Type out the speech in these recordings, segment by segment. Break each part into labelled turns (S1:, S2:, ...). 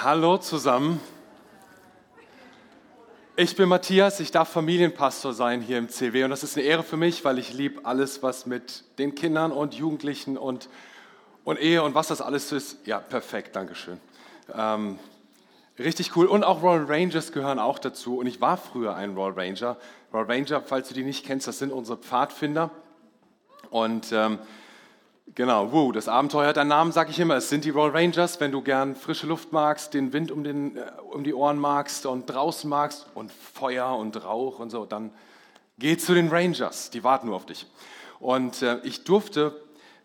S1: Hallo zusammen. Ich bin Matthias, ich darf Familienpastor sein hier im CW und das ist eine Ehre für mich, weil ich liebe alles, was mit den Kindern und Jugendlichen und, und Ehe und was das alles ist. Ja, perfekt, Dankeschön. Ähm, richtig cool. Und auch Royal Rangers gehören auch dazu und ich war früher ein Royal Ranger. Royal Ranger, falls du die nicht kennst, das sind unsere Pfadfinder und ähm, Genau, Woo, das Abenteuer hat einen Namen, sage ich immer. Es sind die Royal Rangers, wenn du gern frische Luft magst, den Wind um, den, äh, um die Ohren magst und draußen magst und Feuer und Rauch und so, dann geh zu den Rangers, die warten nur auf dich. Und äh, ich durfte,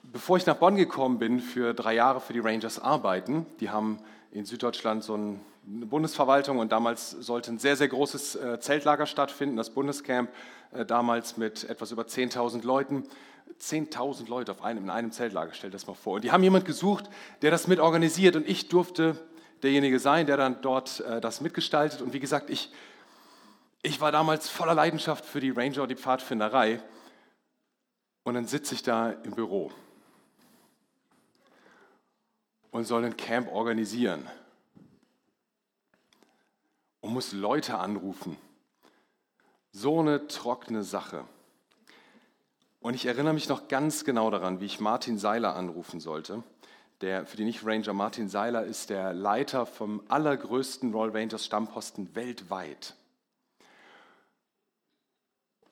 S1: bevor ich nach Bonn gekommen bin, für drei Jahre für die Rangers arbeiten. Die haben in Süddeutschland so ein, eine Bundesverwaltung und damals sollte ein sehr, sehr großes äh, Zeltlager stattfinden, das Bundescamp, äh, damals mit etwas über 10.000 Leuten. 10.000 Leute auf einem, in einem Zeltlager, stell das mal vor. Und die haben jemand gesucht, der das mit organisiert und ich durfte derjenige sein, der dann dort äh, das mitgestaltet. Und wie gesagt, ich, ich war damals voller Leidenschaft für die Ranger und die Pfadfinderei. Und dann sitze ich da im Büro und soll ein Camp organisieren und muss Leute anrufen. So eine trockene Sache. Und ich erinnere mich noch ganz genau daran, wie ich Martin Seiler anrufen sollte. Der, für die Nicht-Ranger, Martin Seiler ist der Leiter vom allergrößten Royal Rangers Stammposten weltweit.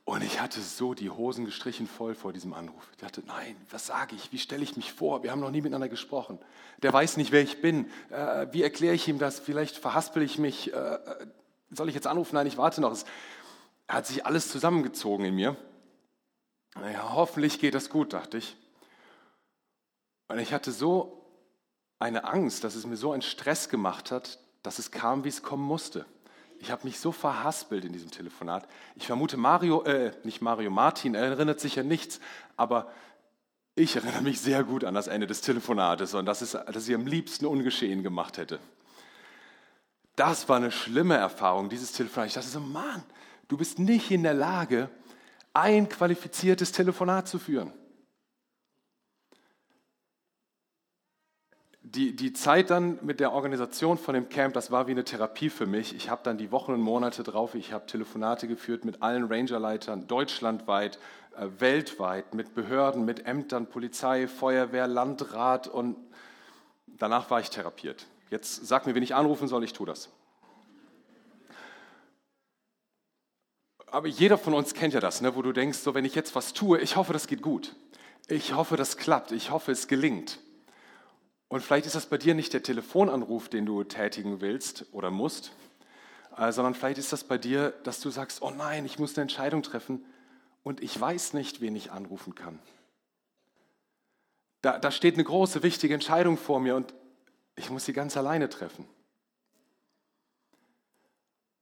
S1: Und ich hatte so die Hosen gestrichen voll vor diesem Anruf. Ich dachte, nein, was sage ich? Wie stelle ich mich vor? Wir haben noch nie miteinander gesprochen. Der weiß nicht, wer ich bin. Äh, wie erkläre ich ihm das? Vielleicht verhaspel ich mich. Äh, soll ich jetzt anrufen? Nein, ich warte noch. Es hat sich alles zusammengezogen in mir. Naja, hoffentlich geht das gut, dachte ich. Und ich hatte so eine Angst, dass es mir so einen Stress gemacht hat, dass es kam, wie es kommen musste. Ich habe mich so verhaspelt in diesem Telefonat. Ich vermute, Mario, äh, nicht Mario, Martin erinnert sich ja nichts, aber ich erinnere mich sehr gut an das Ende des Telefonates und das ist, dass ich am liebsten ungeschehen gemacht hätte. Das war eine schlimme Erfahrung, dieses Telefonat. Ich dachte so, Mann, du bist nicht in der Lage, ein qualifiziertes Telefonat zu führen. Die, die Zeit dann mit der Organisation von dem Camp, das war wie eine Therapie für mich. Ich habe dann die Wochen und Monate drauf, ich habe Telefonate geführt mit allen Rangerleitern deutschlandweit, äh, weltweit, mit Behörden, mit Ämtern, Polizei, Feuerwehr, Landrat und danach war ich therapiert. Jetzt sag mir, wen ich anrufen soll, ich tue das. Aber jeder von uns kennt ja das, ne, wo du denkst, so wenn ich jetzt was tue, ich hoffe, das geht gut. Ich hoffe, das klappt. Ich hoffe, es gelingt. Und vielleicht ist das bei dir nicht der Telefonanruf, den du tätigen willst oder musst, äh, sondern vielleicht ist das bei dir, dass du sagst, oh nein, ich muss eine Entscheidung treffen und ich weiß nicht, wen ich anrufen kann. Da, da steht eine große, wichtige Entscheidung vor mir und ich muss sie ganz alleine treffen.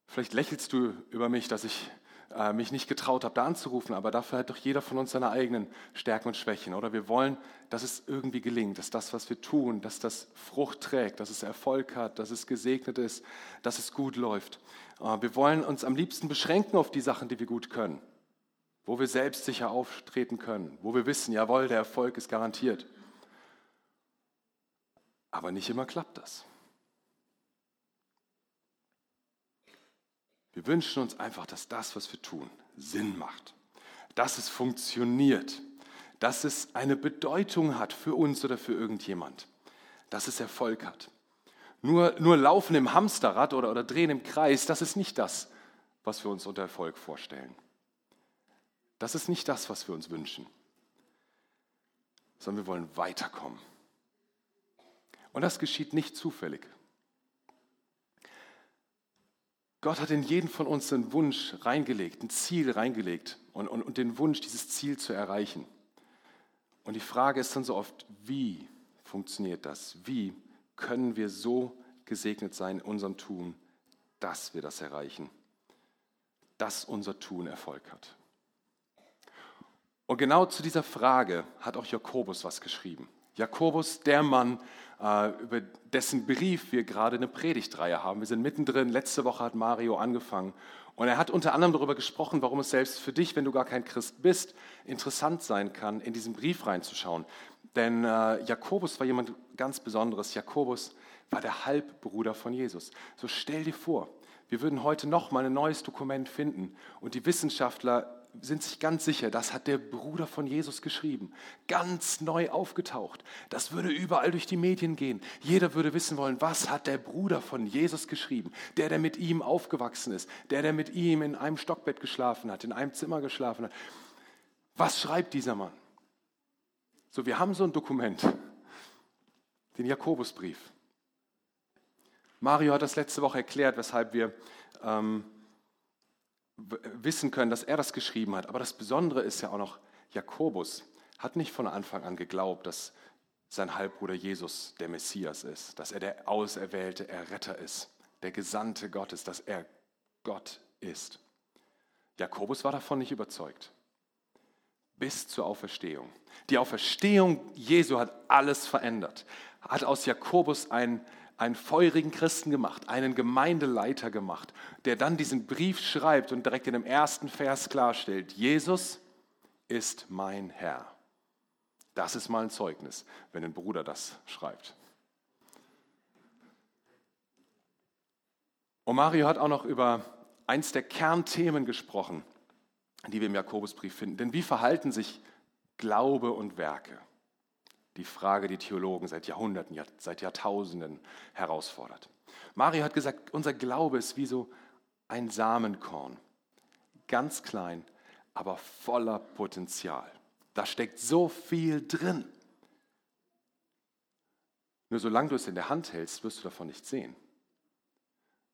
S1: Vielleicht lächelst du über mich, dass ich äh, mich nicht getraut habe, da anzurufen, aber dafür hat doch jeder von uns seine eigenen Stärken und Schwächen. Oder wir wollen, dass es irgendwie gelingt, dass das, was wir tun, dass das Frucht trägt, dass es Erfolg hat, dass es gesegnet ist, dass es gut läuft. Äh, wir wollen uns am liebsten beschränken auf die Sachen, die wir gut können, wo wir selbstsicher auftreten können, wo wir wissen, jawohl, der Erfolg ist garantiert. Aber nicht immer klappt das. Wir wünschen uns einfach, dass das, was wir tun, Sinn macht, dass es funktioniert, dass es eine Bedeutung hat für uns oder für irgendjemand, dass es Erfolg hat. Nur, nur laufen im Hamsterrad oder, oder drehen im Kreis, das ist nicht das, was wir uns unter Erfolg vorstellen. Das ist nicht das, was wir uns wünschen, sondern wir wollen weiterkommen. Und das geschieht nicht zufällig. Gott hat in jeden von uns einen Wunsch reingelegt, ein Ziel reingelegt und, und, und den Wunsch, dieses Ziel zu erreichen. Und die Frage ist dann so oft, wie funktioniert das? Wie können wir so gesegnet sein in unserem Tun, dass wir das erreichen? Dass unser Tun Erfolg hat. Und genau zu dieser Frage hat auch Jakobus was geschrieben. Jakobus, der Mann, äh, über dessen Brief wir gerade eine Predigtreihe haben. Wir sind mittendrin. Letzte Woche hat Mario angefangen. Und er hat unter anderem darüber gesprochen, warum es selbst für dich, wenn du gar kein Christ bist, interessant sein kann, in diesen Brief reinzuschauen. Denn äh, Jakobus war jemand ganz Besonderes. Jakobus war der Halbbruder von Jesus. So stell dir vor, wir würden heute noch mal ein neues Dokument finden und die Wissenschaftler sind sich ganz sicher, das hat der Bruder von Jesus geschrieben. Ganz neu aufgetaucht. Das würde überall durch die Medien gehen. Jeder würde wissen wollen, was hat der Bruder von Jesus geschrieben? Der, der mit ihm aufgewachsen ist. Der, der mit ihm in einem Stockbett geschlafen hat, in einem Zimmer geschlafen hat. Was schreibt dieser Mann? So, wir haben so ein Dokument, den Jakobusbrief. Mario hat das letzte Woche erklärt, weshalb wir ähm, wissen können, dass er das geschrieben hat. Aber das Besondere ist ja auch noch, Jakobus hat nicht von Anfang an geglaubt, dass sein Halbbruder Jesus der Messias ist, dass er der auserwählte Erretter ist, der Gesandte Gottes, dass er Gott ist. Jakobus war davon nicht überzeugt. Bis zur Auferstehung. Die Auferstehung Jesu hat alles verändert, hat aus Jakobus ein einen feurigen Christen gemacht, einen Gemeindeleiter gemacht, der dann diesen Brief schreibt und direkt in dem ersten Vers klarstellt, Jesus ist mein Herr. Das ist mal ein Zeugnis, wenn ein Bruder das schreibt. Und Mario hat auch noch über eins der Kernthemen gesprochen, die wir im Jakobusbrief finden. Denn wie verhalten sich Glaube und Werke? Die Frage, die Theologen seit Jahrhunderten, seit Jahrtausenden herausfordert. Mario hat gesagt, unser Glaube ist wie so ein Samenkorn, ganz klein, aber voller Potenzial. Da steckt so viel drin. Nur solange du es in der Hand hältst, wirst du davon nicht sehen.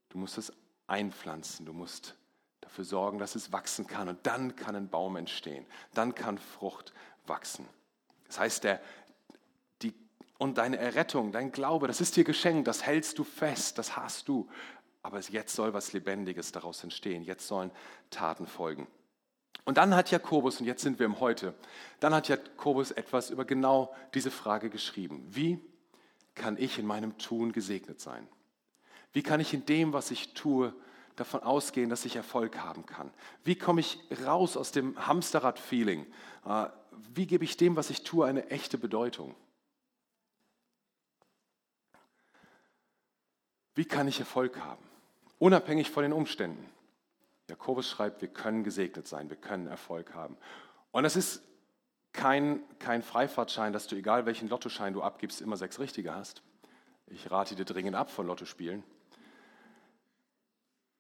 S1: Du musst es einpflanzen, du musst dafür sorgen, dass es wachsen kann und dann kann ein Baum entstehen, dann kann Frucht wachsen. Das heißt, der und deine Errettung, dein Glaube, das ist dir geschenkt, das hältst du fest, das hast du. Aber jetzt soll was Lebendiges daraus entstehen, jetzt sollen Taten folgen. Und dann hat Jakobus, und jetzt sind wir im Heute, dann hat Jakobus etwas über genau diese Frage geschrieben. Wie kann ich in meinem Tun gesegnet sein? Wie kann ich in dem, was ich tue, davon ausgehen, dass ich Erfolg haben kann? Wie komme ich raus aus dem Hamsterrad-Feeling? Äh, wie gebe ich dem, was ich tue, eine echte Bedeutung? Wie kann ich Erfolg haben? Unabhängig von den Umständen. Jakobus schreibt, wir können gesegnet sein, wir können Erfolg haben. Und das ist kein, kein Freifahrtschein, dass du, egal welchen Lottoschein du abgibst, immer sechs Richtige hast. Ich rate dir dringend ab von Lottospielen.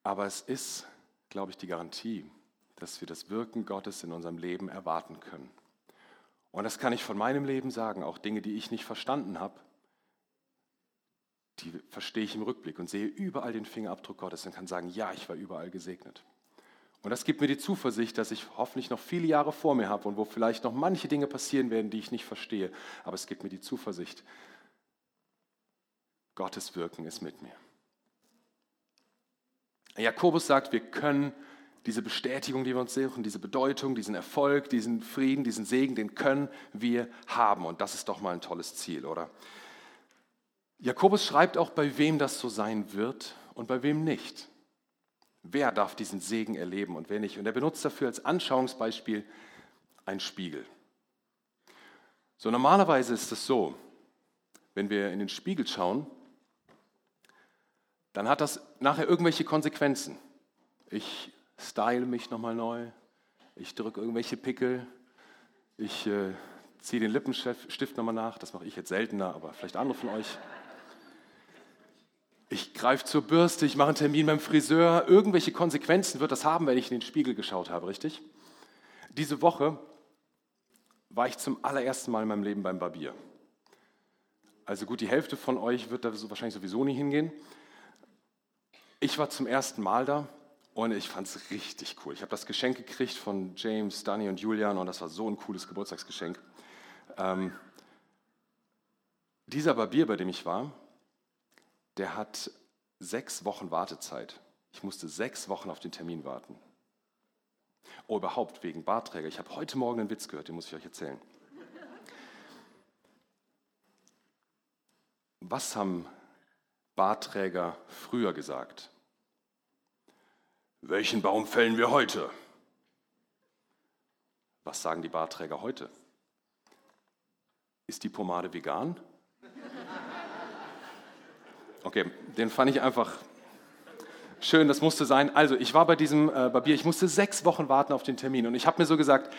S1: Aber es ist, glaube ich, die Garantie, dass wir das Wirken Gottes in unserem Leben erwarten können. Und das kann ich von meinem Leben sagen, auch Dinge, die ich nicht verstanden habe, die verstehe ich im Rückblick und sehe überall den Fingerabdruck Gottes und kann sagen, ja, ich war überall gesegnet. Und das gibt mir die Zuversicht, dass ich hoffentlich noch viele Jahre vor mir habe und wo vielleicht noch manche Dinge passieren werden, die ich nicht verstehe. Aber es gibt mir die Zuversicht, Gottes Wirken ist mit mir. Jakobus sagt, wir können diese Bestätigung, die wir uns suchen, diese Bedeutung, diesen Erfolg, diesen Frieden, diesen Segen, den können wir haben. Und das ist doch mal ein tolles Ziel, oder? Jakobus schreibt auch, bei wem das so sein wird und bei wem nicht. Wer darf diesen Segen erleben und wer nicht? Und er benutzt dafür als Anschauungsbeispiel einen Spiegel. So normalerweise ist es so, wenn wir in den Spiegel schauen, dann hat das nachher irgendwelche Konsequenzen. Ich style mich nochmal neu, ich drücke irgendwelche Pickel, ich äh, ziehe den Lippenstift nochmal nach, das mache ich jetzt seltener, aber vielleicht andere von euch ich greife zur Bürste, ich mache einen Termin beim Friseur. Irgendwelche Konsequenzen wird das haben, wenn ich in den Spiegel geschaut habe, richtig? Diese Woche war ich zum allerersten Mal in meinem Leben beim Barbier. Also gut, die Hälfte von euch wird da wahrscheinlich sowieso nie hingehen. Ich war zum ersten Mal da und ich fand es richtig cool. Ich habe das Geschenk gekriegt von James, Danny und Julian und das war so ein cooles Geburtstagsgeschenk. Ähm, dieser Barbier, bei dem ich war, der hat sechs Wochen Wartezeit. Ich musste sechs Wochen auf den Termin warten. Oh, überhaupt wegen Bartträger. Ich habe heute Morgen einen Witz gehört, den muss ich euch erzählen. Was haben Bartträger früher gesagt? Welchen Baum fällen wir heute? Was sagen die Bartträger heute? ist die Pomade vegan? Okay, den fand ich einfach schön, das musste sein. Also, ich war bei diesem äh, Barbier, ich musste sechs Wochen warten auf den Termin und ich habe mir so gesagt,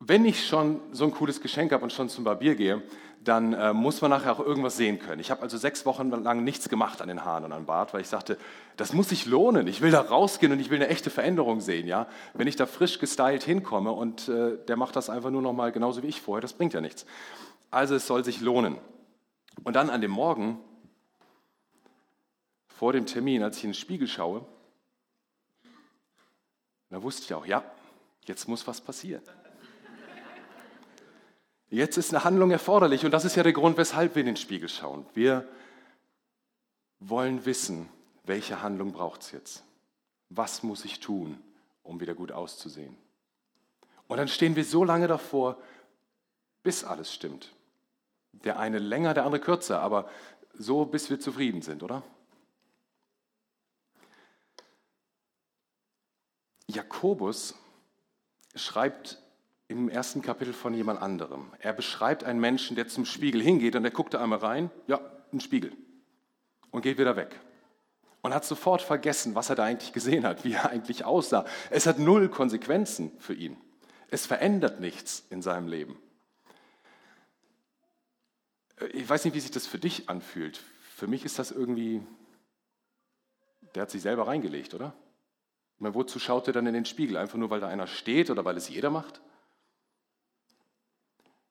S1: wenn ich schon so ein cooles Geschenk habe und schon zum Barbier gehe, dann äh, muss man nachher auch irgendwas sehen können. Ich habe also sechs Wochen lang nichts gemacht an den Haaren und am Bart, weil ich sagte, das muss sich lohnen. Ich will da rausgehen und ich will eine echte Veränderung sehen. Ja? Wenn ich da frisch gestylt hinkomme und äh, der macht das einfach nur noch mal genauso wie ich vorher, das bringt ja nichts. Also es soll sich lohnen. Und dann an dem Morgen, vor dem Termin, als ich in den Spiegel schaue, da wusste ich auch, ja, jetzt muss was passieren. Jetzt ist eine Handlung erforderlich und das ist ja der Grund, weshalb wir in den Spiegel schauen. Wir wollen wissen, welche Handlung braucht es jetzt? Was muss ich tun, um wieder gut auszusehen? Und dann stehen wir so lange davor, bis alles stimmt. Der eine länger, der andere kürzer, aber so, bis wir zufrieden sind, oder? Jakobus schreibt im ersten Kapitel von jemand anderem. Er beschreibt einen Menschen, der zum Spiegel hingeht und der guckt da einmal rein, ja, ein Spiegel, und geht wieder weg. Und hat sofort vergessen, was er da eigentlich gesehen hat, wie er eigentlich aussah. Es hat null Konsequenzen für ihn. Es verändert nichts in seinem Leben. Ich weiß nicht, wie sich das für dich anfühlt. Für mich ist das irgendwie, der hat sich selber reingelegt, oder? meine, wozu schaut er dann in den Spiegel? Einfach nur, weil da einer steht oder weil es jeder macht?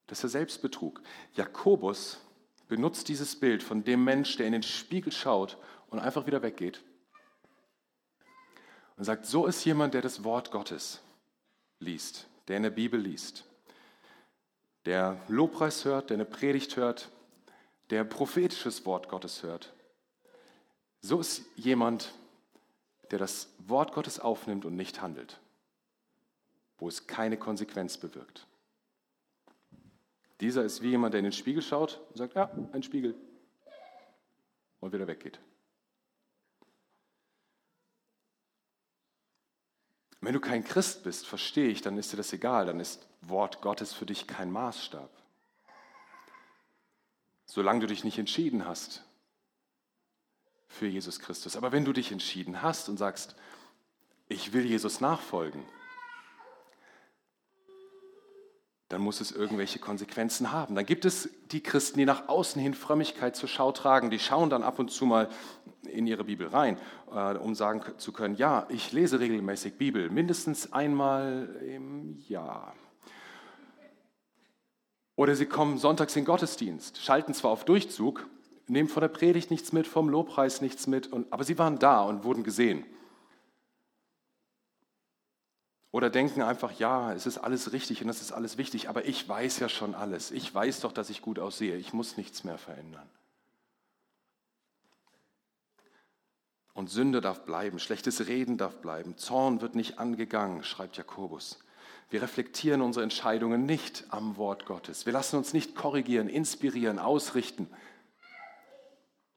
S1: Das ist der Selbstbetrug. Jakobus benutzt dieses Bild von dem Mensch, der in den Spiegel schaut und einfach wieder weggeht. Und sagt, so ist jemand, der das Wort Gottes liest, der in der Bibel liest, der Lobpreis hört, der eine Predigt hört, der prophetisches Wort Gottes hört. So ist jemand, der das Wort Gottes aufnimmt und nicht handelt, wo es keine Konsequenz bewirkt. Dieser ist wie jemand, der in den Spiegel schaut und sagt, ja, ein Spiegel. Und wieder weggeht. Wenn du kein Christ bist, verstehe ich, dann ist dir das egal, dann ist Wort Gottes für dich kein Maßstab. Solange du dich nicht entschieden hast für Jesus Christus. Aber wenn du dich entschieden hast und sagst, ich will Jesus nachfolgen, dann muss es irgendwelche Konsequenzen haben. Dann gibt es die Christen, die nach außen hin Frömmigkeit zur Schau tragen, die schauen dann ab und zu mal in ihre Bibel rein, äh, um sagen zu können, ja, ich lese regelmäßig Bibel, mindestens einmal im Jahr. Oder sie kommen sonntags in den Gottesdienst, schalten zwar auf Durchzug, nehmen von der Predigt nichts mit, vom Lobpreis nichts mit, aber sie waren da und wurden gesehen. Oder denken einfach, ja, es ist alles richtig und es ist alles wichtig, aber ich weiß ja schon alles. Ich weiß doch, dass ich gut aussehe. Ich muss nichts mehr verändern. Und Sünde darf bleiben, schlechtes Reden darf bleiben, Zorn wird nicht angegangen, schreibt Jakobus. Wir reflektieren unsere Entscheidungen nicht am Wort Gottes. Wir lassen uns nicht korrigieren, inspirieren, ausrichten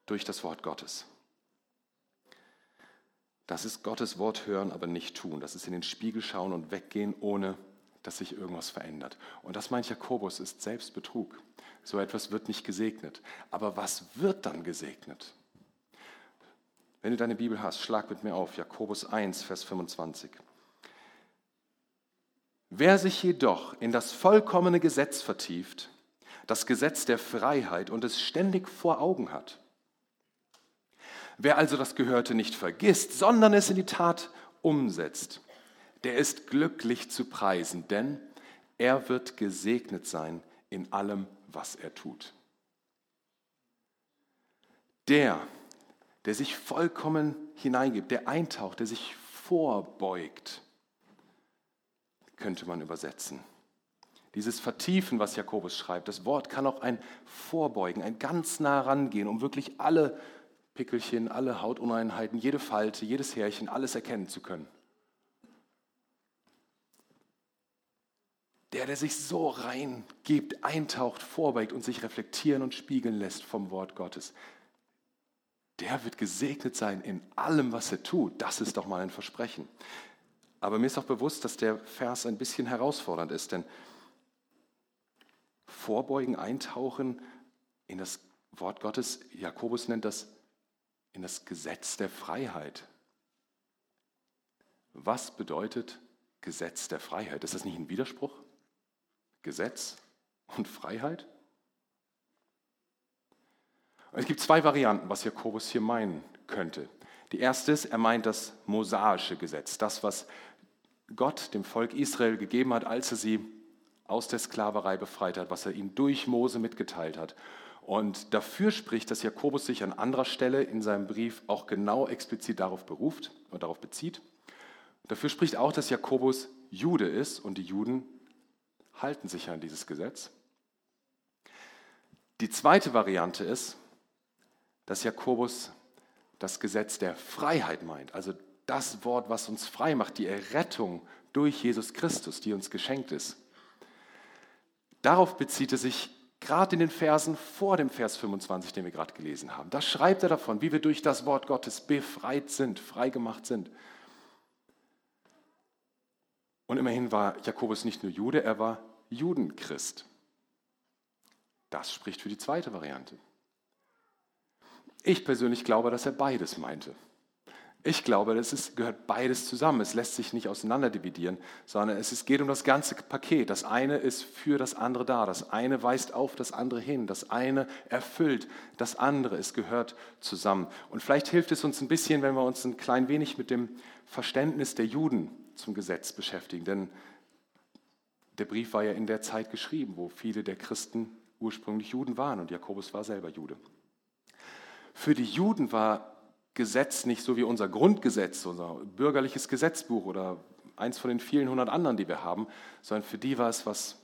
S1: durch das Wort Gottes. Das ist Gottes Wort hören, aber nicht tun. Das ist in den Spiegel schauen und weggehen, ohne dass sich irgendwas verändert. Und das meint Jakobus, ist Selbstbetrug. So etwas wird nicht gesegnet. Aber was wird dann gesegnet? Wenn du deine Bibel hast, schlag mit mir auf, Jakobus 1, Vers 25. Wer sich jedoch in das vollkommene Gesetz vertieft, das Gesetz der Freiheit und es ständig vor Augen hat, Wer also das Gehörte nicht vergisst, sondern es in die Tat umsetzt, der ist glücklich zu preisen, denn er wird gesegnet sein in allem, was er tut. Der, der sich vollkommen hineingibt, der eintaucht, der sich vorbeugt, könnte man übersetzen. Dieses Vertiefen, was Jakobus schreibt, das Wort kann auch ein Vorbeugen, ein ganz nah rangehen, um wirklich alle Pickelchen, alle Hautuneinheiten, jede Falte, jedes Härchen, alles erkennen zu können. Der, der sich so reingibt, eintaucht, vorbeugt und sich reflektieren und spiegeln lässt vom Wort Gottes, der wird gesegnet sein in allem, was er tut. Das ist doch mal ein Versprechen. Aber mir ist auch bewusst, dass der Vers ein bisschen herausfordernd ist, denn vorbeugen, eintauchen in das Wort Gottes. Jakobus nennt das in das Gesetz der Freiheit. Was bedeutet Gesetz der Freiheit? Ist das nicht ein Widerspruch? Gesetz und Freiheit? es gibt zwei Varianten, was Jakobus hier meinen könnte. Die erste ist, er meint das mosaische Gesetz, das, was Gott dem Volk Israel gegeben hat, als er sie aus der Sklaverei befreit hat, was er ihnen durch Mose mitgeteilt hat. Und dafür spricht, dass Jakobus sich an anderer Stelle in seinem Brief auch genau explizit darauf beruft und darauf bezieht. Dafür spricht auch, dass Jakobus Jude ist und die Juden halten sich an dieses Gesetz. Die zweite Variante ist, dass Jakobus das Gesetz der Freiheit meint, also das Wort, was uns frei macht, die Errettung durch Jesus Christus, die uns geschenkt ist. Darauf bezieht er sich gerade in den Versen vor dem Vers 25, den wir gerade gelesen haben. Da schreibt er davon, wie wir durch das Wort Gottes befreit sind, freigemacht sind. Und immerhin war Jakobus nicht nur Jude, er war Judenchrist. Das spricht für die zweite Variante. Ich persönlich glaube, dass er beides meinte. Ich glaube, es ist, gehört beides zusammen. Es lässt sich nicht auseinander dividieren, sondern es ist, geht um das ganze Paket. Das eine ist für das andere da. Das eine weist auf das andere hin. Das eine erfüllt das andere. Es gehört zusammen. Und vielleicht hilft es uns ein bisschen, wenn wir uns ein klein wenig mit dem Verständnis der Juden zum Gesetz beschäftigen. Denn der Brief war ja in der Zeit geschrieben, wo viele der Christen ursprünglich Juden waren und Jakobus war selber Jude. Für die Juden war Gesetz nicht so wie unser Grundgesetz, unser bürgerliches Gesetzbuch oder eins von den vielen hundert anderen, die wir haben, sondern für die war es was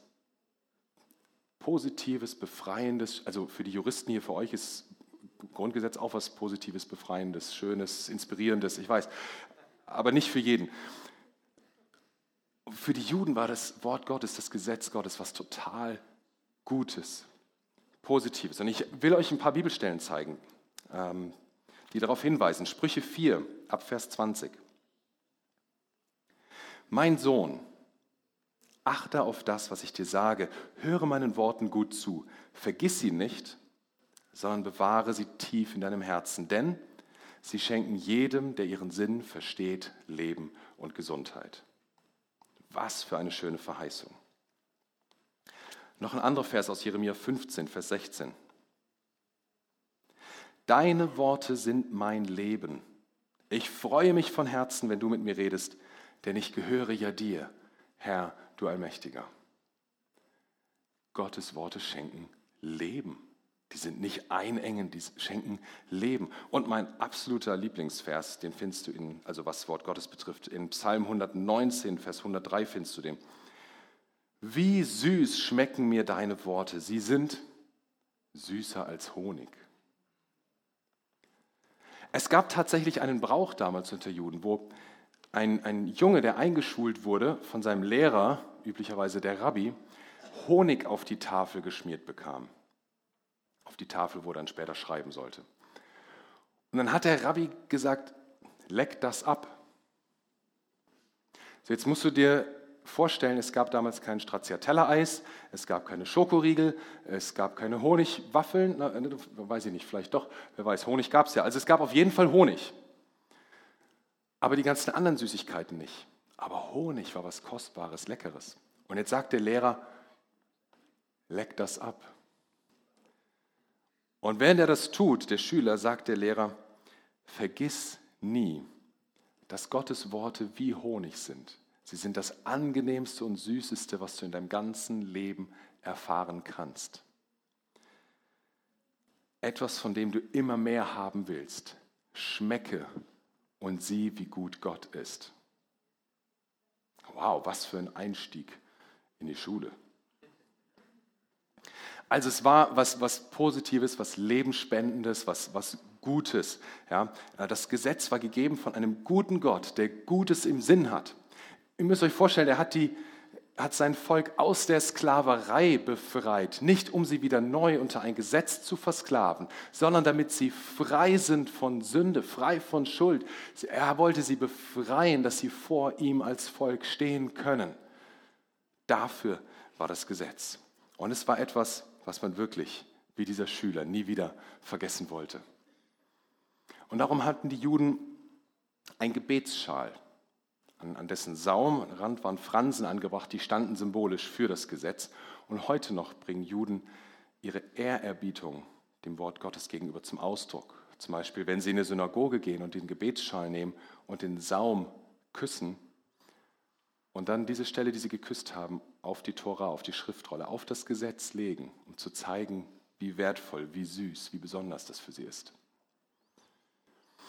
S1: Positives, Befreiendes. Also für die Juristen hier, für euch ist Grundgesetz auch was Positives, Befreiendes, Schönes, Inspirierendes, ich weiß, aber nicht für jeden. Für die Juden war das Wort Gottes, das Gesetz Gottes, was total Gutes, Positives. Und ich will euch ein paar Bibelstellen zeigen. Die darauf hinweisen. Sprüche 4 ab Vers 20. Mein Sohn, achte auf das, was ich dir sage, höre meinen Worten gut zu, vergiss sie nicht, sondern bewahre sie tief in deinem Herzen, denn sie schenken jedem, der ihren Sinn versteht, Leben und Gesundheit. Was für eine schöne Verheißung. Noch ein anderer Vers aus Jeremia 15, Vers 16. Deine Worte sind mein Leben. Ich freue mich von Herzen, wenn du mit mir redest, denn ich gehöre ja dir, Herr, du Allmächtiger. Gottes Worte schenken Leben. Die sind nicht einengen, die schenken Leben. Und mein absoluter Lieblingsvers, den findest du in, also was Wort Gottes betrifft, in Psalm 119, Vers 103 findest du den. Wie süß schmecken mir deine Worte. Sie sind süßer als Honig. Es gab tatsächlich einen Brauch damals unter Juden, wo ein, ein Junge, der eingeschult wurde von seinem Lehrer, üblicherweise der Rabbi, Honig auf die Tafel geschmiert bekam. Auf die Tafel, wo er dann später schreiben sollte. Und dann hat der Rabbi gesagt, leck das ab. So, jetzt musst du dir vorstellen, es gab damals kein Stracciatella-Eis, es gab keine Schokoriegel, es gab keine Honigwaffeln, na, äh, weiß ich nicht, vielleicht doch, wer weiß, Honig gab es ja. Also es gab auf jeden Fall Honig. Aber die ganzen anderen Süßigkeiten nicht. Aber Honig war was Kostbares, Leckeres. Und jetzt sagt der Lehrer, leck das ab. Und während er das tut, der Schüler, sagt der Lehrer, vergiss nie, dass Gottes Worte wie Honig sind. Sie sind das angenehmste und süßeste, was du in deinem ganzen Leben erfahren kannst. Etwas, von dem du immer mehr haben willst. Schmecke und sieh, wie gut Gott ist. Wow, was für ein Einstieg in die Schule. Also es war was, was Positives, was Lebensspendendes, was, was Gutes. Ja, das Gesetz war gegeben von einem guten Gott, der Gutes im Sinn hat. Ihr müsst euch vorstellen, er hat, die, hat sein Volk aus der Sklaverei befreit, nicht um sie wieder neu unter ein Gesetz zu versklaven, sondern damit sie frei sind von Sünde, frei von Schuld. Er wollte sie befreien, dass sie vor ihm als Volk stehen können. Dafür war das Gesetz. Und es war etwas, was man wirklich, wie dieser Schüler, nie wieder vergessen wollte. Und darum hatten die Juden ein Gebetsschal. An, an dessen Saumrand waren Fransen angebracht, die standen symbolisch für das Gesetz. Und heute noch bringen Juden ihre Ehrerbietung dem Wort Gottes gegenüber zum Ausdruck. Zum Beispiel, wenn sie in eine Synagoge gehen und den Gebetsschal nehmen und den Saum küssen und dann diese Stelle, die sie geküsst haben, auf die Tora, auf die Schriftrolle, auf das Gesetz legen, um zu zeigen, wie wertvoll, wie süß, wie besonders das für sie ist.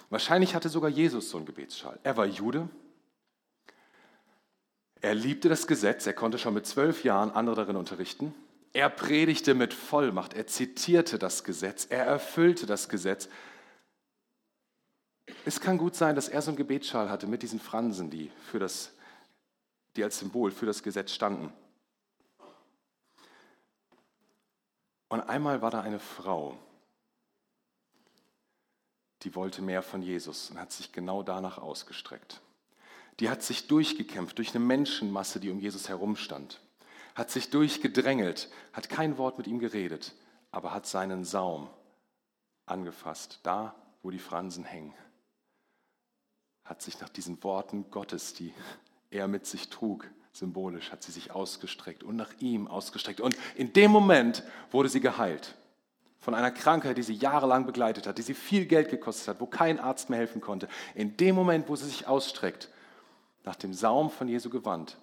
S1: Wahrscheinlich hatte sogar Jesus so einen Gebetsschal. Er war Jude. Er liebte das Gesetz. Er konnte schon mit zwölf Jahren andere darin unterrichten. Er predigte mit Vollmacht. Er zitierte das Gesetz. Er erfüllte das Gesetz. Es kann gut sein, dass er so einen Gebetsschal hatte mit diesen Fransen, die, für das, die als Symbol für das Gesetz standen. Und einmal war da eine Frau, die wollte mehr von Jesus und hat sich genau danach ausgestreckt. Die hat sich durchgekämpft durch eine Menschenmasse, die um Jesus herumstand, hat sich durchgedrängelt, hat kein Wort mit ihm geredet, aber hat seinen Saum angefasst, da, wo die Fransen hängen, hat sich nach diesen Worten Gottes, die er mit sich trug, symbolisch, hat sie sich ausgestreckt und nach ihm ausgestreckt. Und in dem Moment wurde sie geheilt von einer Krankheit, die sie jahrelang begleitet hat, die sie viel Geld gekostet hat, wo kein Arzt mehr helfen konnte. In dem Moment, wo sie sich ausstreckt, nach dem Saum von Jesu Gewand,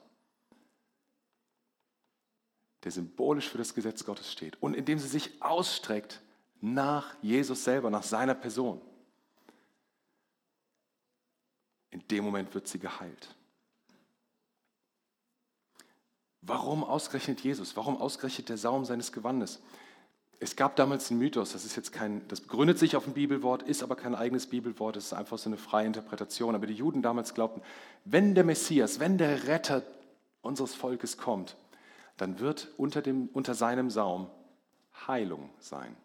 S1: der symbolisch für das Gesetz Gottes steht, und indem sie sich ausstreckt nach Jesus selber, nach seiner Person, in dem Moment wird sie geheilt. Warum ausgerechnet Jesus? Warum ausgerechnet der Saum seines Gewandes? Es gab damals einen Mythos, das ist jetzt kein, das gründet sich auf ein Bibelwort, ist aber kein eigenes Bibelwort, es ist einfach so eine freie Interpretation. Aber die Juden damals glaubten, wenn der Messias, wenn der Retter unseres Volkes kommt, dann wird unter, dem, unter seinem Saum Heilung sein.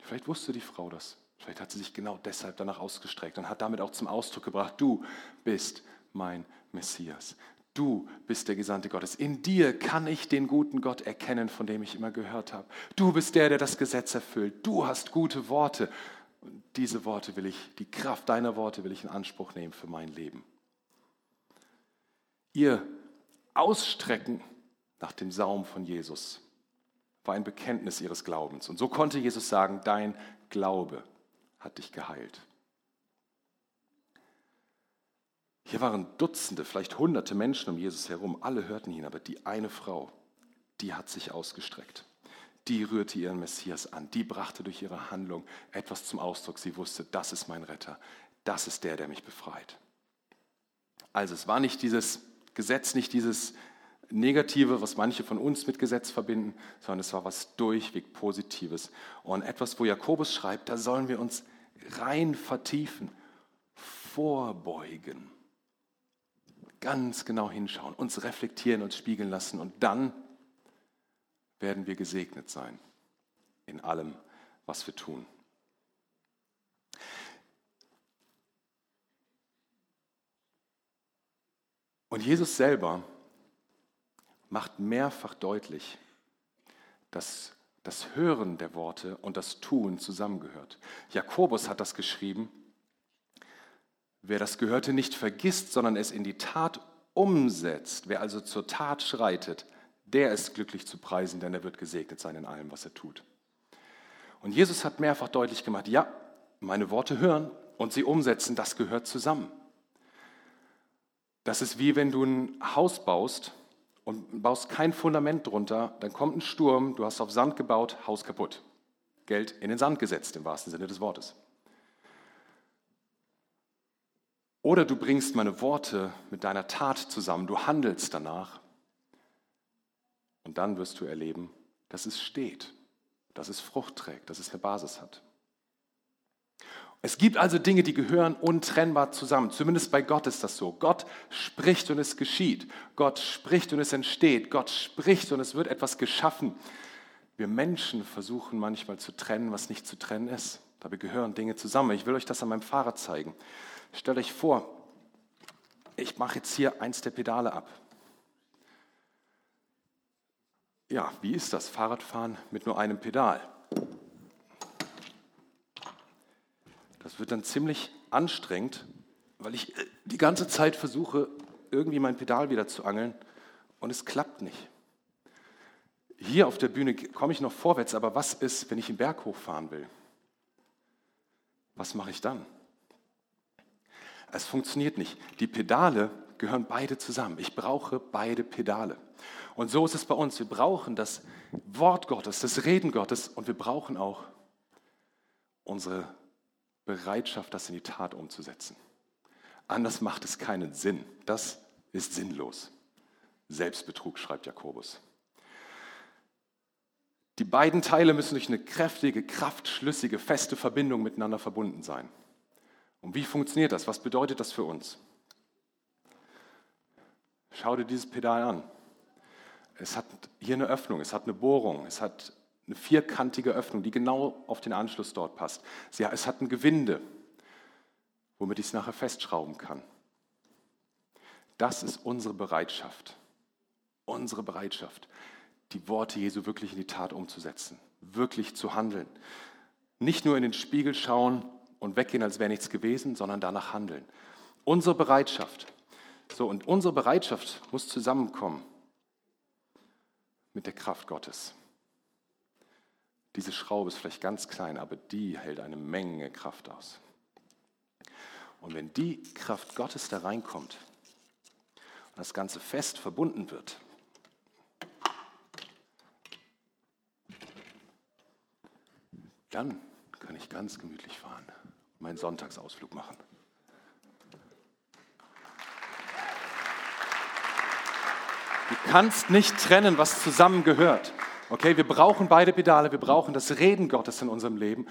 S1: Vielleicht wusste die Frau das. Vielleicht hat sie sich genau deshalb danach ausgestreckt und hat damit auch zum Ausdruck gebracht, du bist mein Messias. Du bist der Gesandte Gottes. In dir kann ich den guten Gott erkennen, von dem ich immer gehört habe. Du bist der, der das Gesetz erfüllt. Du hast gute Worte. Und diese Worte will ich, die Kraft deiner Worte will ich in Anspruch nehmen für mein Leben. Ihr Ausstrecken nach dem Saum von Jesus war ein Bekenntnis ihres Glaubens. Und so konnte Jesus sagen, dein Glaube hat dich geheilt. Hier waren Dutzende, vielleicht hunderte Menschen um Jesus herum, alle hörten ihn, aber die eine Frau, die hat sich ausgestreckt. Die rührte ihren Messias an, die brachte durch ihre Handlung etwas zum Ausdruck. Sie wusste, das ist mein Retter, das ist der, der mich befreit. Also es war nicht dieses Gesetz, nicht dieses Negative, was manche von uns mit Gesetz verbinden, sondern es war was durchweg Positives. Und etwas, wo Jakobus schreibt, da sollen wir uns rein vertiefen, vorbeugen ganz genau hinschauen, uns reflektieren, uns spiegeln lassen und dann werden wir gesegnet sein in allem, was wir tun. Und Jesus selber macht mehrfach deutlich, dass das Hören der Worte und das Tun zusammengehört. Jakobus hat das geschrieben Wer das Gehörte nicht vergisst, sondern es in die Tat umsetzt, wer also zur Tat schreitet, der ist glücklich zu preisen, denn er wird gesegnet sein in allem, was er tut. Und Jesus hat mehrfach deutlich gemacht, ja, meine Worte hören und sie umsetzen, das gehört zusammen. Das ist wie wenn du ein Haus baust und baust kein Fundament drunter, dann kommt ein Sturm, du hast auf Sand gebaut, Haus kaputt. Geld in den Sand gesetzt, im wahrsten Sinne des Wortes. Oder du bringst meine Worte mit deiner Tat zusammen, du handelst danach. Und dann wirst du erleben, dass es steht, dass es Frucht trägt, dass es eine Basis hat. Es gibt also Dinge, die gehören untrennbar zusammen. Zumindest bei Gott ist das so. Gott spricht und es geschieht. Gott spricht und es entsteht. Gott spricht und es wird etwas geschaffen. Wir Menschen versuchen manchmal zu trennen, was nicht zu trennen ist. Dabei gehören Dinge zusammen. Ich will euch das an meinem Fahrrad zeigen. Stellt euch vor, ich mache jetzt hier eins der Pedale ab. ja, wie ist das Fahrradfahren mit nur einem Pedal? Das wird dann ziemlich anstrengend, weil ich äh, die ganze Zeit versuche, irgendwie mein Pedal wieder zu angeln und es klappt nicht. Hier auf der Bühne komme ich noch vorwärts, aber was ist, wenn ich den Berg hochfahren will? Was mache ich dann? Es funktioniert nicht. Die Pedale gehören beide zusammen. Ich brauche beide Pedale. Und so ist es bei uns. Wir brauchen das Wort Gottes, das Reden Gottes und wir brauchen auch unsere Bereitschaft, das in die Tat umzusetzen. Anders macht es keinen Sinn. Das ist sinnlos. Selbstbetrug, schreibt Jakobus. Die beiden Teile müssen durch eine kräftige, kraftschlüssige, feste Verbindung miteinander verbunden sein. Und wie funktioniert das? Was bedeutet das für uns? Schau dir dieses Pedal an. Es hat hier eine Öffnung, es hat eine Bohrung, es hat eine vierkantige Öffnung, die genau auf den Anschluss dort passt. Es hat ein Gewinde, womit ich es nachher festschrauben kann. Das ist unsere Bereitschaft. Unsere Bereitschaft, die Worte Jesu wirklich in die Tat umzusetzen, wirklich zu handeln. Nicht nur in den Spiegel schauen und weggehen, als wäre nichts gewesen, sondern danach handeln. Unsere Bereitschaft. So, und unsere Bereitschaft muss zusammenkommen mit der Kraft Gottes. Diese Schraube ist vielleicht ganz klein, aber die hält eine Menge Kraft aus. Und wenn die Kraft Gottes da reinkommt und das Ganze fest verbunden wird, dann kann ich ganz gemütlich fahren, meinen Sonntagsausflug machen. Du kannst nicht trennen, was zusammengehört. Okay, wir brauchen beide Pedale, wir brauchen das Reden Gottes in unserem Leben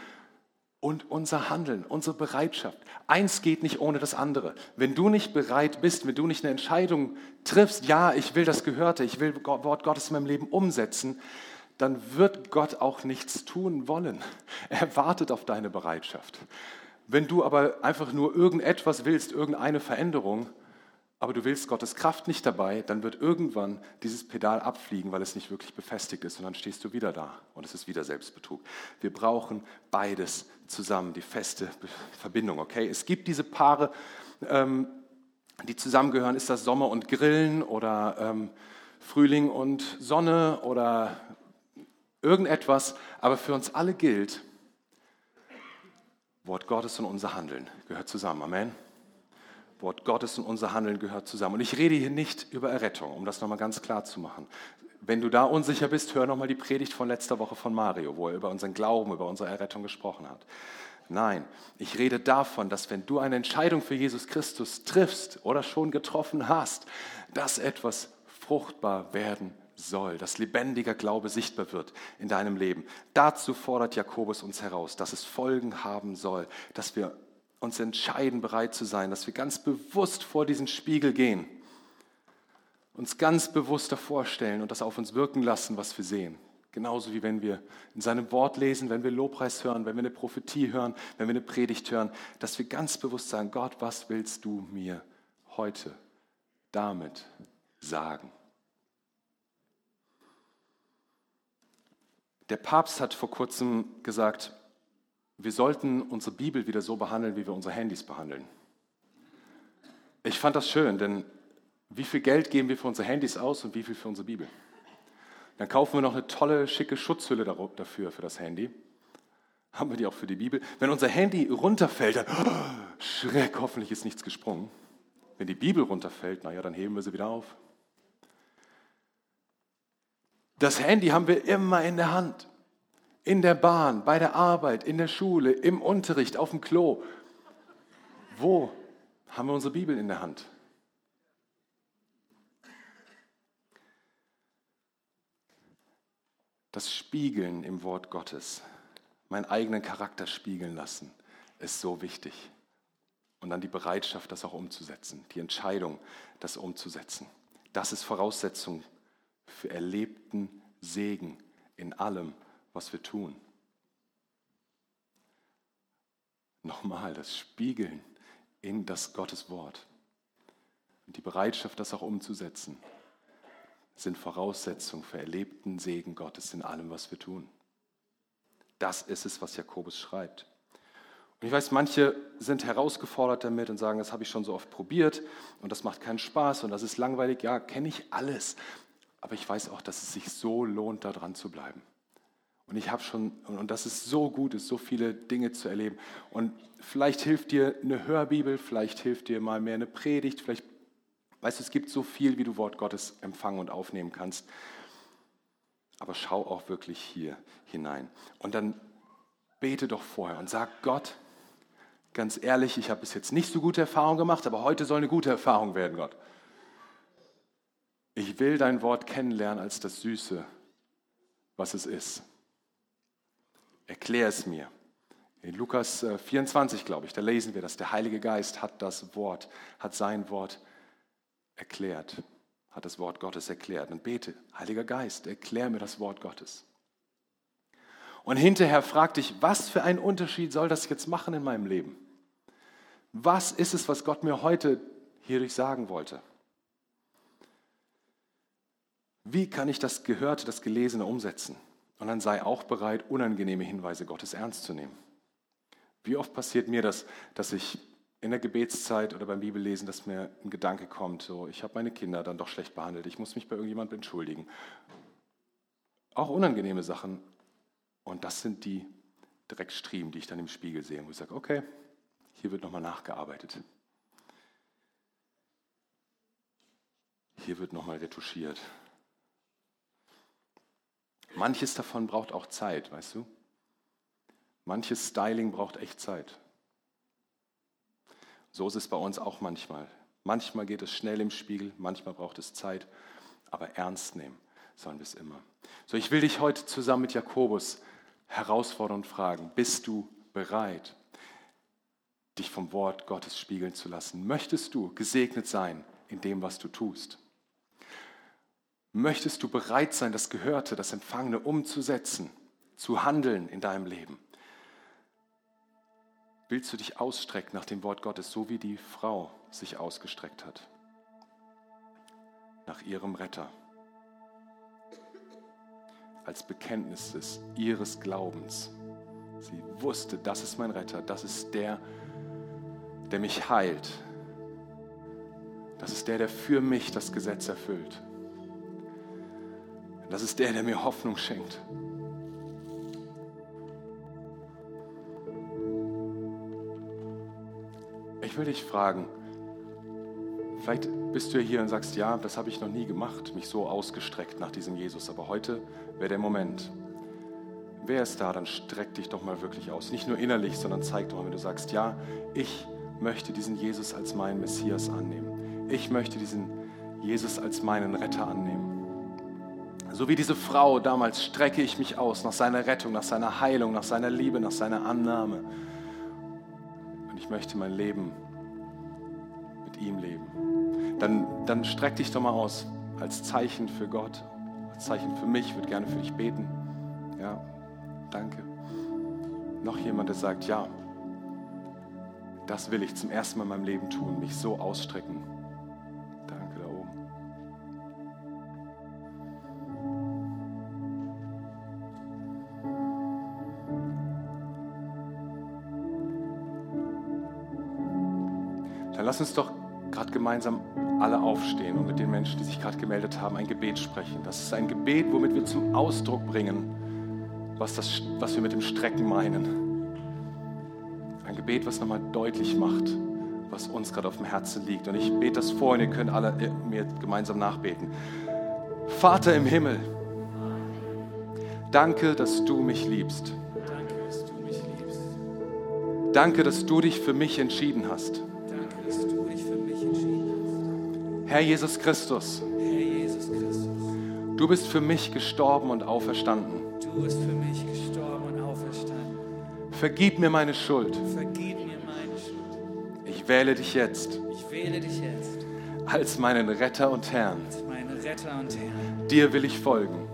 S1: und unser Handeln, unsere Bereitschaft. Eins geht nicht ohne das andere. Wenn du nicht bereit bist, wenn du nicht eine Entscheidung triffst, ja, ich will das Gehörte, ich will Wort Gottes in meinem Leben umsetzen, dann wird Gott auch nichts tun wollen. Er wartet auf deine Bereitschaft. Wenn du aber einfach nur irgendetwas willst, irgendeine Veränderung, aber du willst Gottes Kraft nicht dabei, dann wird irgendwann dieses Pedal abfliegen, weil es nicht wirklich befestigt ist und dann stehst du wieder da und es ist wieder Selbstbetrug. Wir brauchen beides zusammen, die feste Verbindung. Okay, es gibt diese Paare, ähm, die zusammengehören. Ist das Sommer und Grillen oder ähm, Frühling und Sonne oder irgendetwas? Aber für uns alle gilt, Wort Gottes und unser Handeln gehört zusammen. Amen. Wort Gottes und unser Handeln gehört zusammen. Und ich rede hier nicht über Errettung, um das nochmal ganz klar zu machen. Wenn du da unsicher bist, hör nochmal die Predigt von letzter Woche von Mario, wo er über unseren Glauben, über unsere Errettung gesprochen hat. Nein, ich rede davon, dass wenn du eine Entscheidung für Jesus Christus triffst oder schon getroffen hast, dass etwas fruchtbar werden soll, dass lebendiger Glaube sichtbar wird in deinem Leben. Dazu fordert Jakobus uns heraus, dass es Folgen haben soll, dass wir uns entscheiden, bereit zu sein, dass wir ganz bewusst vor diesen Spiegel gehen, uns ganz bewusst davor stellen und das auf uns wirken lassen, was wir sehen. Genauso wie wenn wir in seinem Wort lesen, wenn wir Lobpreis hören, wenn wir eine Prophetie hören, wenn wir eine Predigt hören, dass wir ganz bewusst sagen, Gott, was willst du mir heute damit sagen? Der Papst hat vor kurzem gesagt, wir sollten unsere Bibel wieder so behandeln, wie wir unsere Handys behandeln. Ich fand das schön, denn wie viel Geld geben wir für unsere Handys aus und wie viel für unsere Bibel? Dann kaufen wir noch eine tolle, schicke Schutzhülle dafür, für das Handy. Haben wir die auch für die Bibel? Wenn unser Handy runterfällt, dann, oh, Schreck, hoffentlich ist nichts gesprungen. Wenn die Bibel runterfällt, naja, dann heben wir sie wieder auf. Das Handy haben wir immer in der Hand in der Bahn, bei der Arbeit, in der Schule, im Unterricht, auf dem Klo. Wo haben wir unsere Bibel in der Hand? Das Spiegeln im Wort Gottes, meinen eigenen Charakter spiegeln lassen, ist so wichtig. Und dann die Bereitschaft, das auch umzusetzen, die Entscheidung, das umzusetzen. Das ist Voraussetzung für erlebten Segen in allem, was wir tun. Nochmal, das Spiegeln in das Gottes Wort und die Bereitschaft, das auch umzusetzen. sind Voraussetzung für erlebten Segen Gottes in allem, was wir tun. Das ist es, was Jakobus schreibt. Und ich weiß, manche sind herausgefordert damit und sagen, das habe ich schon so oft probiert und das macht keinen Spaß und das ist langweilig. Ja, kenne ich alles. Aber ich weiß auch, dass es sich so lohnt, da dran zu bleiben. Und ich habe schon, und das ist so gut, ist so viele Dinge zu erleben. Und vielleicht hilft dir eine Hörbibel, vielleicht hilft dir mal mehr eine Predigt, vielleicht, weißt du, es gibt so viel, wie du Wort Gottes empfangen und aufnehmen kannst. Aber schau auch wirklich hier hinein. Und dann bete doch vorher und sag Gott, ganz ehrlich, ich habe bis jetzt nicht so gute Erfahrungen gemacht, aber heute soll eine gute Erfahrung werden, Gott. Will dein Wort kennenlernen als das Süße, was es ist. Erklär es mir. In Lukas 24, äh, glaube ich, da lesen wir dass Der Heilige Geist hat das Wort, hat sein Wort erklärt, hat das Wort Gottes erklärt. Und bete, Heiliger Geist, erklär mir das Wort Gottes. Und hinterher frag dich, was für einen Unterschied soll das jetzt machen in meinem Leben? Was ist es, was Gott mir heute hierdurch sagen wollte? Wie kann ich das Gehörte, das Gelesene umsetzen? Und dann sei auch bereit, unangenehme Hinweise Gottes ernst zu nehmen. Wie oft passiert mir das, dass ich in der Gebetszeit oder beim Bibellesen, dass mir ein Gedanke kommt, so, ich habe meine Kinder dann doch schlecht behandelt, ich muss mich bei irgendjemandem entschuldigen. Auch unangenehme Sachen. Und das sind die Dreckstriemen, die ich dann im Spiegel sehe, wo ich sage, okay, hier wird nochmal nachgearbeitet. Hier wird nochmal retuschiert. Manches davon braucht auch Zeit, weißt du? Manches Styling braucht echt Zeit. So ist es bei uns auch manchmal. Manchmal geht es schnell im Spiegel, manchmal braucht es Zeit, aber ernst nehmen sollen wir es immer. So, ich will dich heute zusammen mit Jakobus herausfordern und fragen, bist du bereit, dich vom Wort Gottes spiegeln zu lassen? Möchtest du gesegnet sein in dem, was du tust? Möchtest du bereit sein, das Gehörte, das Empfangene umzusetzen, zu handeln in deinem Leben? Willst du dich ausstrecken nach dem Wort Gottes, so wie die Frau sich ausgestreckt hat? Nach ihrem Retter. Als Bekenntnis des ihres Glaubens. Sie wusste, das ist mein Retter, das ist der, der mich heilt. Das ist der, der für mich das Gesetz erfüllt. Das ist der, der mir Hoffnung schenkt. Ich will dich fragen, vielleicht bist du hier und sagst, ja, das habe ich noch nie gemacht, mich so ausgestreckt nach diesem Jesus, aber heute wäre der Moment. Wer ist da, dann streck dich doch mal wirklich aus. Nicht nur innerlich, sondern zeig doch mal, wenn du sagst, ja, ich möchte diesen Jesus als meinen Messias annehmen. Ich möchte diesen Jesus als meinen Retter annehmen. So wie diese Frau damals strecke ich mich aus nach seiner Rettung, nach seiner Heilung, nach seiner Liebe, nach seiner Annahme. Und ich möchte mein Leben mit ihm leben. Dann, dann streck dich doch mal aus als Zeichen für Gott, als Zeichen für mich. Ich würde gerne für dich beten. Ja, danke. Noch jemand, der sagt, ja, das will ich zum ersten Mal in meinem Leben tun, mich so ausstrecken lass uns doch gerade gemeinsam alle aufstehen und mit den Menschen, die sich gerade gemeldet haben, ein Gebet sprechen. Das ist ein Gebet, womit wir zum Ausdruck bringen, was, das, was wir mit dem Strecken meinen. Ein Gebet, was nochmal deutlich macht, was uns gerade auf dem Herzen liegt. Und ich bete das vor und ihr könnt alle mir gemeinsam nachbeten. Vater im Himmel, danke, dass du mich liebst. Danke, dass du mich liebst. Danke, dass du dich für mich entschieden hast. Herr Jesus Christus, du bist für mich gestorben und auferstanden.
S2: Du bist für mich gestorben und auferstanden.
S1: Vergib mir meine Schuld. Ich wähle dich jetzt.
S2: Ich wähle dich jetzt
S1: als meinen Retter und Herrn.
S2: Dir will ich folgen.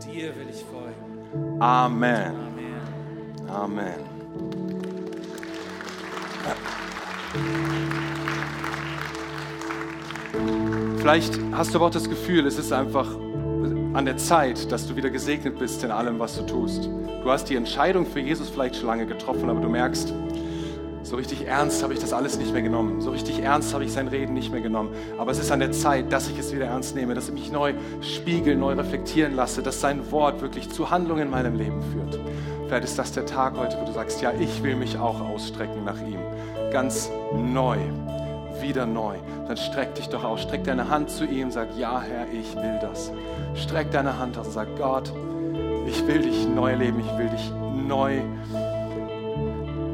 S1: Amen.
S2: Amen.
S1: Amen. Vielleicht hast du aber auch das Gefühl, es ist einfach, an der Zeit, dass du wieder gesegnet bist in allem, was du tust. Du hast die Entscheidung für Jesus vielleicht schon lange getroffen, aber du merkst, so richtig ernst habe ich das alles nicht mehr genommen. So richtig ernst habe ich sein Reden nicht mehr genommen. Aber es ist an der Zeit, dass ich es wieder ernst nehme, dass ich mich neu spiegeln, neu reflektieren lasse, dass sein Wort wirklich zu Handlungen in meinem Leben führt. Vielleicht ist das der Tag heute, wo du sagst, ja, ich will mich auch ausstrecken nach ihm. Ganz neu, wieder neu. Dann streck dich doch aus, streck deine Hand zu ihm, sag, ja, Herr, ich will das. Streck deine Hand aus und sag, Gott, ich will dich neu leben, ich will dich neu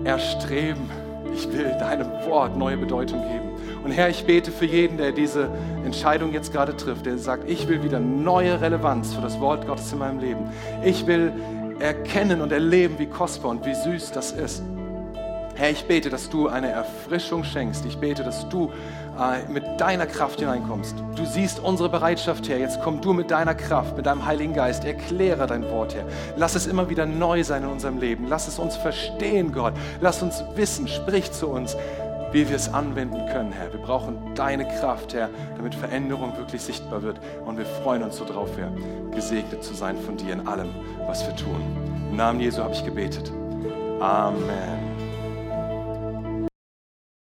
S1: erstreben. Ich will deinem Wort neue Bedeutung geben. Und Herr, ich bete für jeden, der diese Entscheidung jetzt gerade trifft, der sagt, ich will wieder neue Relevanz für das Wort Gottes in meinem Leben. Ich will erkennen und erleben, wie kostbar und wie süß das ist. Herr, ich bete, dass du eine Erfrischung schenkst. Ich bete, dass du äh, mit deiner Kraft hineinkommst. Du siehst unsere Bereitschaft, Herr. Jetzt komm du mit deiner Kraft, mit deinem Heiligen Geist. Erkläre dein Wort, Herr. Lass es immer wieder neu sein in unserem Leben. Lass es uns verstehen, Gott. Lass uns wissen, sprich zu uns, wie wir es anwenden können, Herr. Wir brauchen deine Kraft, Herr, damit Veränderung wirklich sichtbar wird. Und wir freuen uns so drauf, Herr, gesegnet zu sein von dir in allem, was wir tun. Im Namen Jesu habe ich gebetet. Amen.